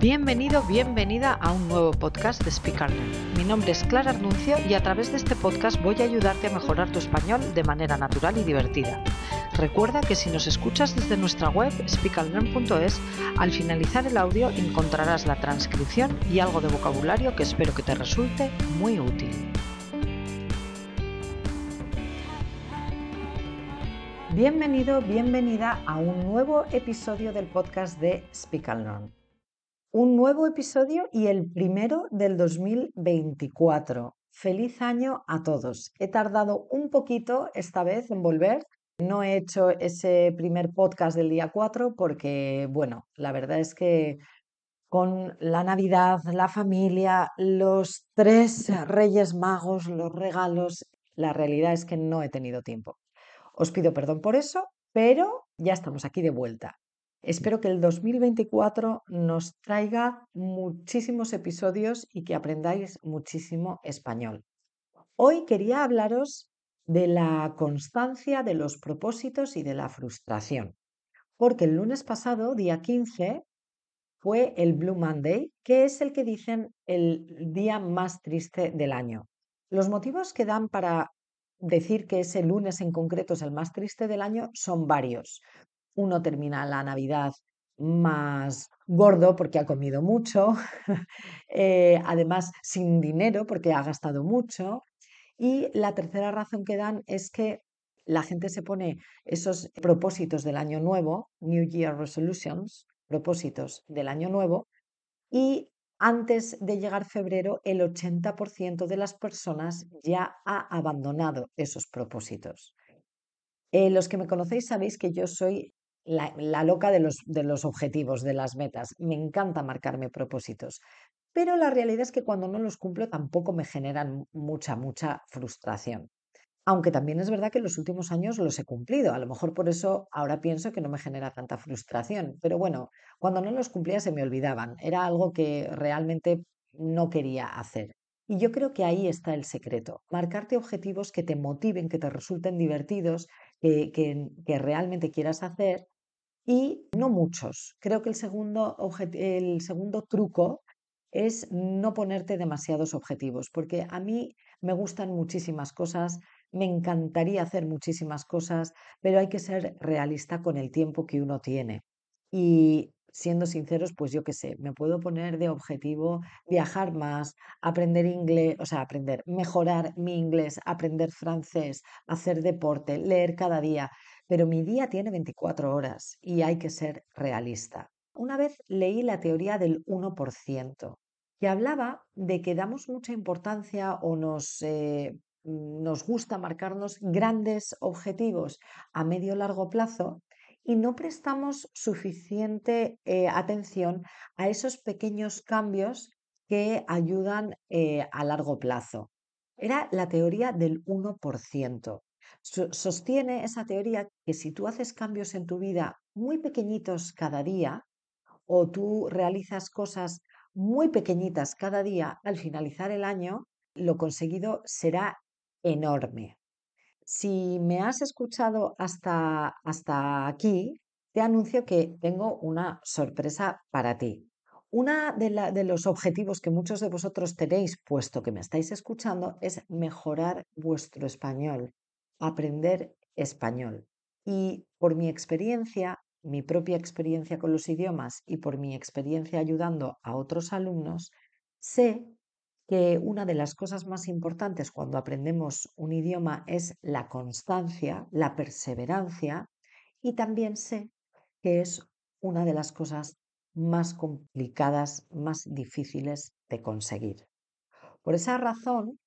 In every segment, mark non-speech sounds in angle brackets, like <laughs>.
Bienvenido, bienvenida a un nuevo podcast de Speak Mi nombre es Clara Arnuncio y a través de este podcast voy a ayudarte a mejorar tu español de manera natural y divertida. Recuerda que si nos escuchas desde nuestra web speakallearn.es, al finalizar el audio encontrarás la transcripción y algo de vocabulario que espero que te resulte muy útil. Bienvenido, bienvenida a un nuevo episodio del podcast de Speak un nuevo episodio y el primero del 2024. Feliz año a todos. He tardado un poquito esta vez en volver. No he hecho ese primer podcast del día 4 porque, bueno, la verdad es que con la Navidad, la familia, los tres Reyes Magos, los regalos, la realidad es que no he tenido tiempo. Os pido perdón por eso, pero ya estamos aquí de vuelta. Espero que el 2024 nos traiga muchísimos episodios y que aprendáis muchísimo español. Hoy quería hablaros de la constancia de los propósitos y de la frustración, porque el lunes pasado, día 15, fue el Blue Monday, que es el que dicen el día más triste del año. Los motivos que dan para decir que ese lunes en concreto es el más triste del año son varios uno termina la Navidad más gordo porque ha comido mucho, <laughs> eh, además sin dinero porque ha gastado mucho. Y la tercera razón que dan es que la gente se pone esos propósitos del año nuevo, New Year Resolutions, propósitos del año nuevo, y antes de llegar febrero el 80% de las personas ya ha abandonado esos propósitos. Eh, los que me conocéis sabéis que yo soy la, loca de los, de los objetivos, de las metas. Me encanta marcarme propósitos. Pero la realidad es que cuando no los cumplo tampoco me generan mucha, mucha frustración. Aunque también es verdad que en los últimos años los he cumplido. A lo mejor por eso ahora pienso que no me genera tanta frustración. Pero bueno, cuando no los cumplía se me olvidaban. Era algo que realmente no quería hacer. Y yo creo que ahí está el secreto. Marcarte objetivos que te motiven, que te resulten divertidos, que, que realmente quieras hacer y no muchos. Creo que el segundo, el segundo truco es no ponerte demasiados objetivos, porque a mí me gustan muchísimas cosas, me encantaría hacer muchísimas cosas, pero hay que ser realista con el tiempo que uno tiene. Y siendo sinceros, pues yo qué sé, me puedo poner de objetivo viajar más, aprender inglés, o sea, aprender, mejorar mi inglés, aprender francés, hacer deporte, leer cada día pero mi día tiene 24 horas y hay que ser realista. Una vez leí la teoría del 1%, que hablaba de que damos mucha importancia o nos, eh, nos gusta marcarnos grandes objetivos a medio largo plazo y no prestamos suficiente eh, atención a esos pequeños cambios que ayudan eh, a largo plazo. Era la teoría del 1% sostiene esa teoría que si tú haces cambios en tu vida muy pequeñitos cada día o tú realizas cosas muy pequeñitas cada día al finalizar el año, lo conseguido será enorme. Si me has escuchado hasta, hasta aquí, te anuncio que tengo una sorpresa para ti. Uno de, de, los objetivos que muchos de vosotros tenéis, puesto que me estáis escuchando, es mejorar vuestro español aprender español. Y por mi experiencia, mi propia experiencia con los idiomas y por mi experiencia ayudando a otros alumnos, sé que una de las cosas más importantes cuando aprendemos un idioma es la constancia, la perseverancia y también sé que es una de las cosas más complicadas, más difíciles de conseguir. Por esa razón,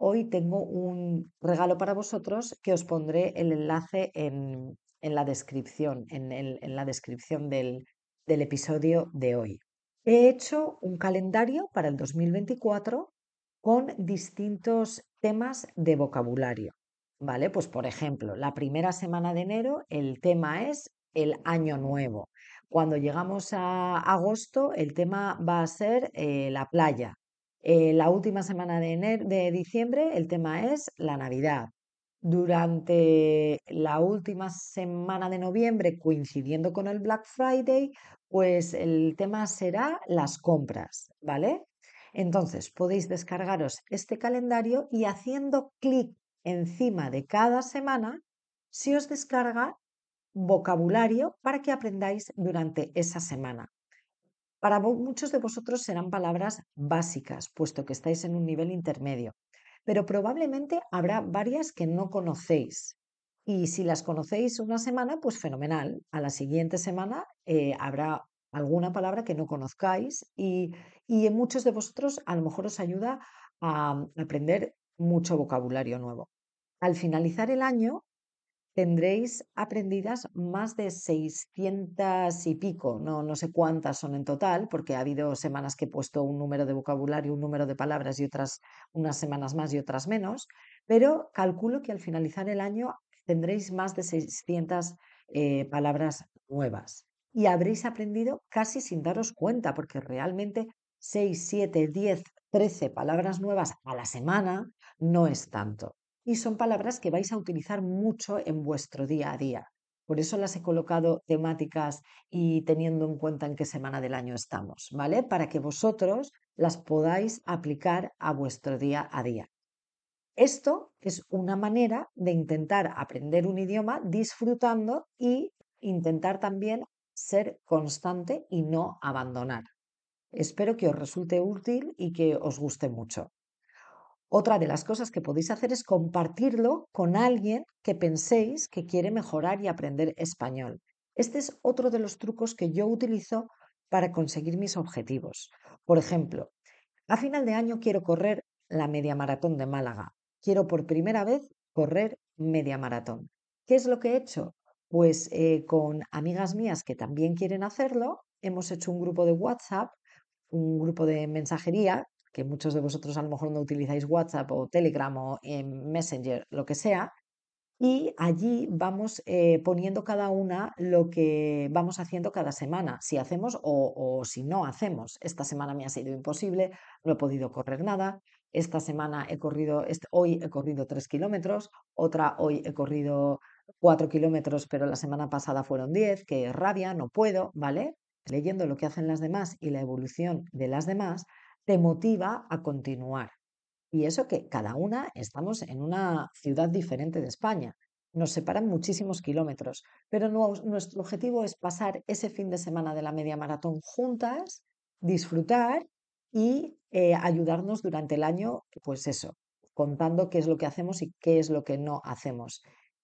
hoy tengo un regalo para vosotros que os pondré el enlace en, la descripción, en, la descripción del, del episodio de hoy. He hecho un calendario para el 2024 con distintos temas de vocabulario. ¿Vale? Pues por ejemplo, la primera semana de enero el tema es el año nuevo. Cuando llegamos a agosto el tema va a ser eh, la playa. Eh, la última semana de, de diciembre el tema es la Navidad. durante la última semana de noviembre, coincidiendo con el Black Friday, pues el tema será las compras, ¿vale? Entonces podéis descargaros este calendario y haciendo clic encima de cada semana, se os descarga vocabulario para que aprendáis durante esa semana. Para muchos de vosotros serán palabras básicas, puesto que estáis en un nivel intermedio pero probablemente habrá varias que no conocéis. Y si las conocéis una semana, pues fenomenal. A la siguiente semana eh, habrá alguna palabra que no conozcáis y, y en muchos de vosotros a lo mejor os ayuda a aprender mucho vocabulario nuevo. Al finalizar el año, tendréis aprendidas más de 600 y pico, no, no sé cuántas son en total, porque ha habido semanas que he puesto un número de vocabulario, un número de palabras y otras unas semanas más y otras menos, pero calculo que al finalizar el año tendréis más de 600 eh, palabras nuevas. Y habréis aprendido casi sin daros cuenta, porque realmente 6, 7, 10, 13 palabras nuevas a la semana no es tanto y son palabras que vais a utilizar mucho en vuestro día a día. Por eso las he colocado temáticas y teniendo en cuenta en qué semana del año estamos, ¿vale? Para que vosotros las podáis aplicar a vuestro día a día. Esto es una manera de intentar aprender un idioma disfrutando y intentar también ser constante y no abandonar. Espero que os resulte útil y que os guste mucho. Otra de las cosas que podéis hacer es compartirlo con alguien que penséis que quiere mejorar y aprender español. Este es otro de los trucos que yo utilizo para conseguir mis objetivos. Por ejemplo, a final de año quiero correr la media maratón de Málaga. Quiero por primera vez correr media maratón. ¿Qué es lo que he hecho? Pues eh, con amigas mías que también quieren hacerlo, hemos hecho un grupo de WhatsApp, un grupo de mensajería que muchos de vosotros a lo mejor no utilizáis WhatsApp o Telegram o Messenger, lo que sea, y allí vamos eh, poniendo cada una lo que vamos haciendo cada semana, si hacemos o, si no hacemos. Esta semana me ha sido imposible, no he podido correr nada. Esta semana he corrido, hoy he corrido tres kilómetros, otra hoy he corrido cuatro kilómetros, pero la semana pasada fueron diez, que rabia, no puedo, ¿vale? Leyendo lo que hacen las demás y la evolución de las demás, te motiva a continuar. Y eso que cada una estamos en una ciudad diferente de España. Nos separan muchísimos kilómetros, pero nuestro objetivo es pasar ese fin de semana de la media maratón juntas, disfrutar y eh, ayudarnos durante el año, pues eso, contando qué es lo que hacemos y qué es lo que no hacemos,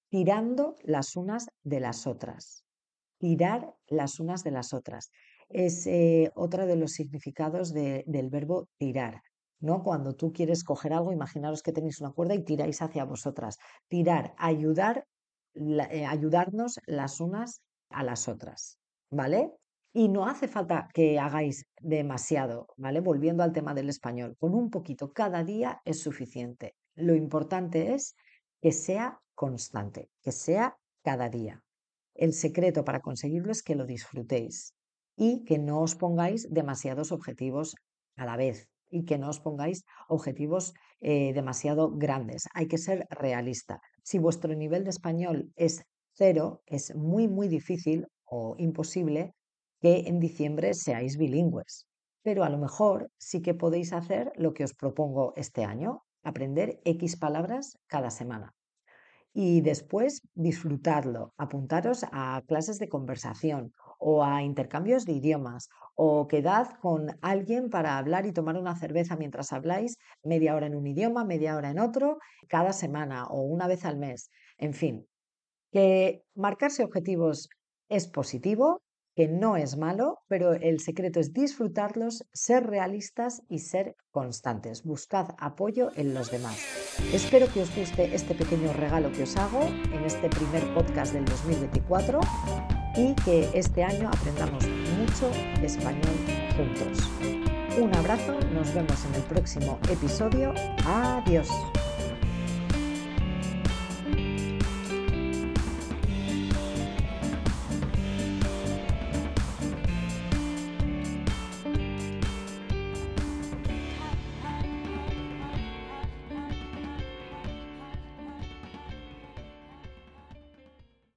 tirando las unas de las otras, tirar las unas de las otras es eh, otro de los significados del verbo tirar. ¿no? Cuando tú quieres coger algo, imaginaros que tenéis una cuerda y tiráis hacia vosotras. Tirar, ayudar, eh, ayudarnos las unas a las otras. ¿Vale? Y no hace falta que hagáis demasiado, ¿vale? Volviendo al tema del español, con un poquito cada día es suficiente. Lo importante es que sea constante, que sea cada día. El secreto para conseguirlo es que lo disfrutéis, y que no os pongáis demasiados objetivos a la vez y que no os pongáis objetivos eh, demasiado grandes. Hay que ser realista. Si vuestro nivel de español es cero, es muy, muy difícil o imposible que en diciembre seáis bilingües. Pero a lo mejor sí que podéis hacer lo que os propongo este año, aprender X palabras cada semana y después disfrutarlo, apuntaros a clases de conversación o a intercambios de idiomas o quedad con alguien para hablar y tomar una cerveza mientras habláis media hora en un idioma, media hora en otro, cada semana o una vez al mes. En fin, que marcarse objetivos es positivo, que no es malo, pero el secreto es disfrutarlos, ser realistas y ser constantes. Buscad apoyo en los demás. Espero que os guste este pequeño regalo que os hago en este primer podcast del 2024 y que este año aprendamos mucho español juntos. Un abrazo, nos vemos en el próximo episodio. Adiós.